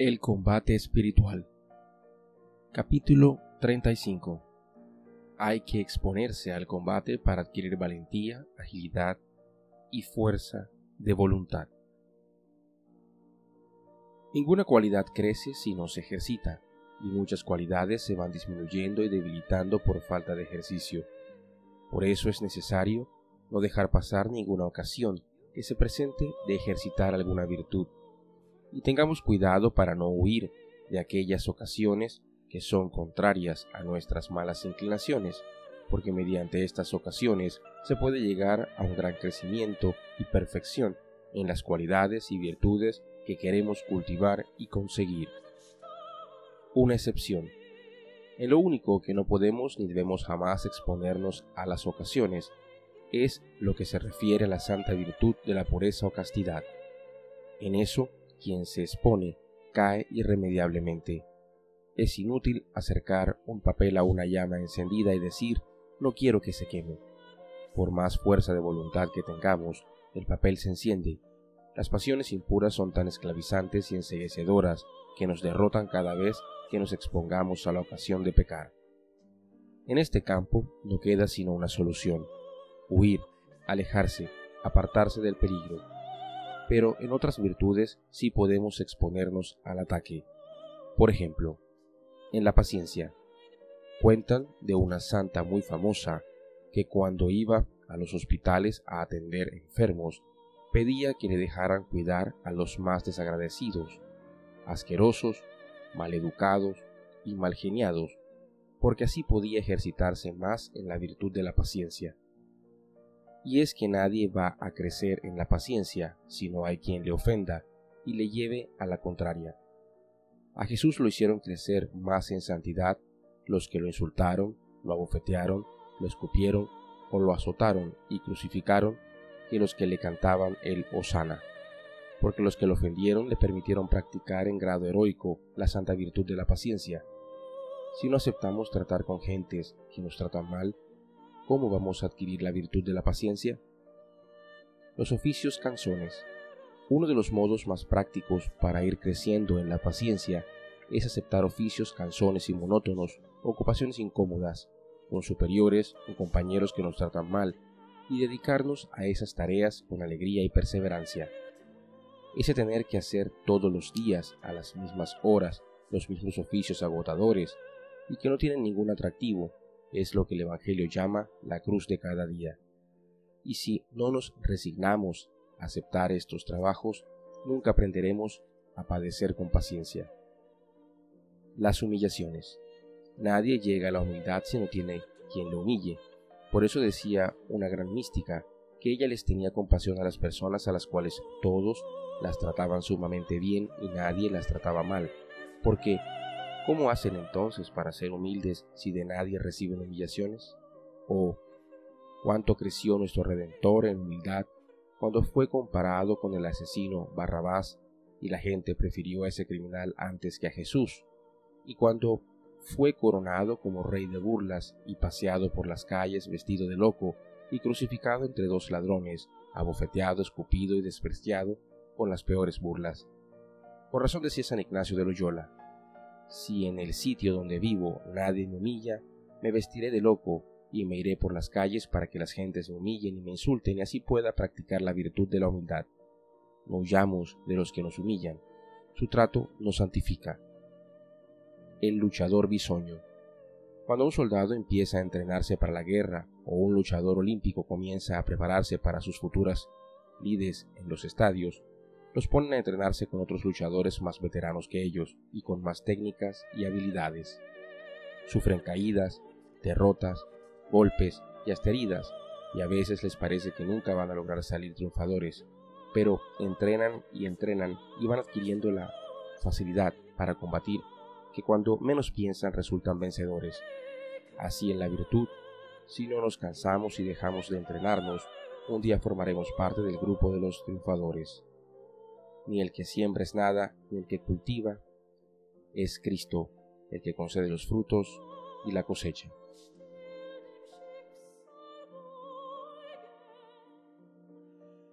El combate espiritual. Capítulo 35. Hay que exponerse al combate para adquirir valentía, agilidad y fuerza de voluntad. Ninguna cualidad crece si no se ejercita, y muchas cualidades se van disminuyendo y debilitando por falta de ejercicio. Por eso es necesario no dejar pasar ninguna ocasión que se presente de ejercitar alguna virtud y tengamos cuidado para no huir de aquellas ocasiones que son contrarias a nuestras malas inclinaciones, porque mediante estas ocasiones se puede llegar a un gran crecimiento y perfección en las cualidades y virtudes que queremos cultivar y conseguir. Una excepción. En lo único que no podemos ni debemos jamás exponernos a las ocasiones es lo que se refiere a la santa virtud de la pureza o castidad. En eso quien se expone cae irremediablemente. Es inútil acercar un papel a una llama encendida y decir no quiero que se queme. Por más fuerza de voluntad que tengamos, el papel se enciende. Las pasiones impuras son tan esclavizantes y enseguecedoras que nos derrotan cada vez que nos expongamos a la ocasión de pecar. En este campo no queda sino una solución, huir, alejarse, apartarse del peligro, pero en otras virtudes sí podemos exponernos al ataque. Por ejemplo, en la paciencia. Cuentan de una santa muy famosa que cuando iba a los hospitales a atender enfermos, pedía que le dejaran cuidar a los más desagradecidos, asquerosos, maleducados y malgeniados, porque así podía ejercitarse más en la virtud de la paciencia y es que nadie va a crecer en la paciencia si no hay quien le ofenda y le lleve a la contraria. A Jesús lo hicieron crecer más en santidad los que lo insultaron, lo abofetearon, lo escupieron o lo azotaron y crucificaron que los que le cantaban el Osana, porque los que lo ofendieron le permitieron practicar en grado heroico la santa virtud de la paciencia. Si no aceptamos tratar con gentes que nos tratan mal, ¿Cómo vamos a adquirir la virtud de la paciencia? Los oficios canzones. Uno de los modos más prácticos para ir creciendo en la paciencia es aceptar oficios canzones y monótonos, ocupaciones incómodas, con superiores o compañeros que nos tratan mal, y dedicarnos a esas tareas con alegría y perseverancia. Ese tener que hacer todos los días, a las mismas horas, los mismos oficios agotadores, y que no tienen ningún atractivo, es lo que el Evangelio llama la cruz de cada día. Y si no nos resignamos a aceptar estos trabajos, nunca aprenderemos a padecer con paciencia. Las humillaciones. Nadie llega a la humildad si no tiene quien lo humille. Por eso decía una gran mística que ella les tenía compasión a las personas a las cuales todos las trataban sumamente bien y nadie las trataba mal, porque ¿Cómo hacen entonces para ser humildes si de nadie reciben humillaciones? ¿O cuánto creció nuestro Redentor en humildad cuando fue comparado con el asesino Barrabás y la gente prefirió a ese criminal antes que a Jesús? Y cuando fue coronado como rey de burlas y paseado por las calles vestido de loco y crucificado entre dos ladrones, abofeteado, escupido y despreciado con las peores burlas. Por razón decía San Ignacio de Loyola, si en el sitio donde vivo nadie me humilla, me vestiré de loco y me iré por las calles para que las gentes me humillen y me insulten y así pueda practicar la virtud de la humildad. No huyamos de los que nos humillan. Su trato nos santifica. El luchador bisoño. Cuando un soldado empieza a entrenarse para la guerra o un luchador olímpico comienza a prepararse para sus futuras lides en los estadios, los ponen a entrenarse con otros luchadores más veteranos que ellos y con más técnicas y habilidades. Sufren caídas, derrotas, golpes y hasta heridas, y a veces les parece que nunca van a lograr salir triunfadores, pero entrenan y entrenan y van adquiriendo la facilidad para combatir que cuando menos piensan resultan vencedores. Así en la virtud, si no nos cansamos y dejamos de entrenarnos, un día formaremos parte del grupo de los triunfadores ni el que siembra es nada, ni el que cultiva, es Cristo el que concede los frutos y la cosecha.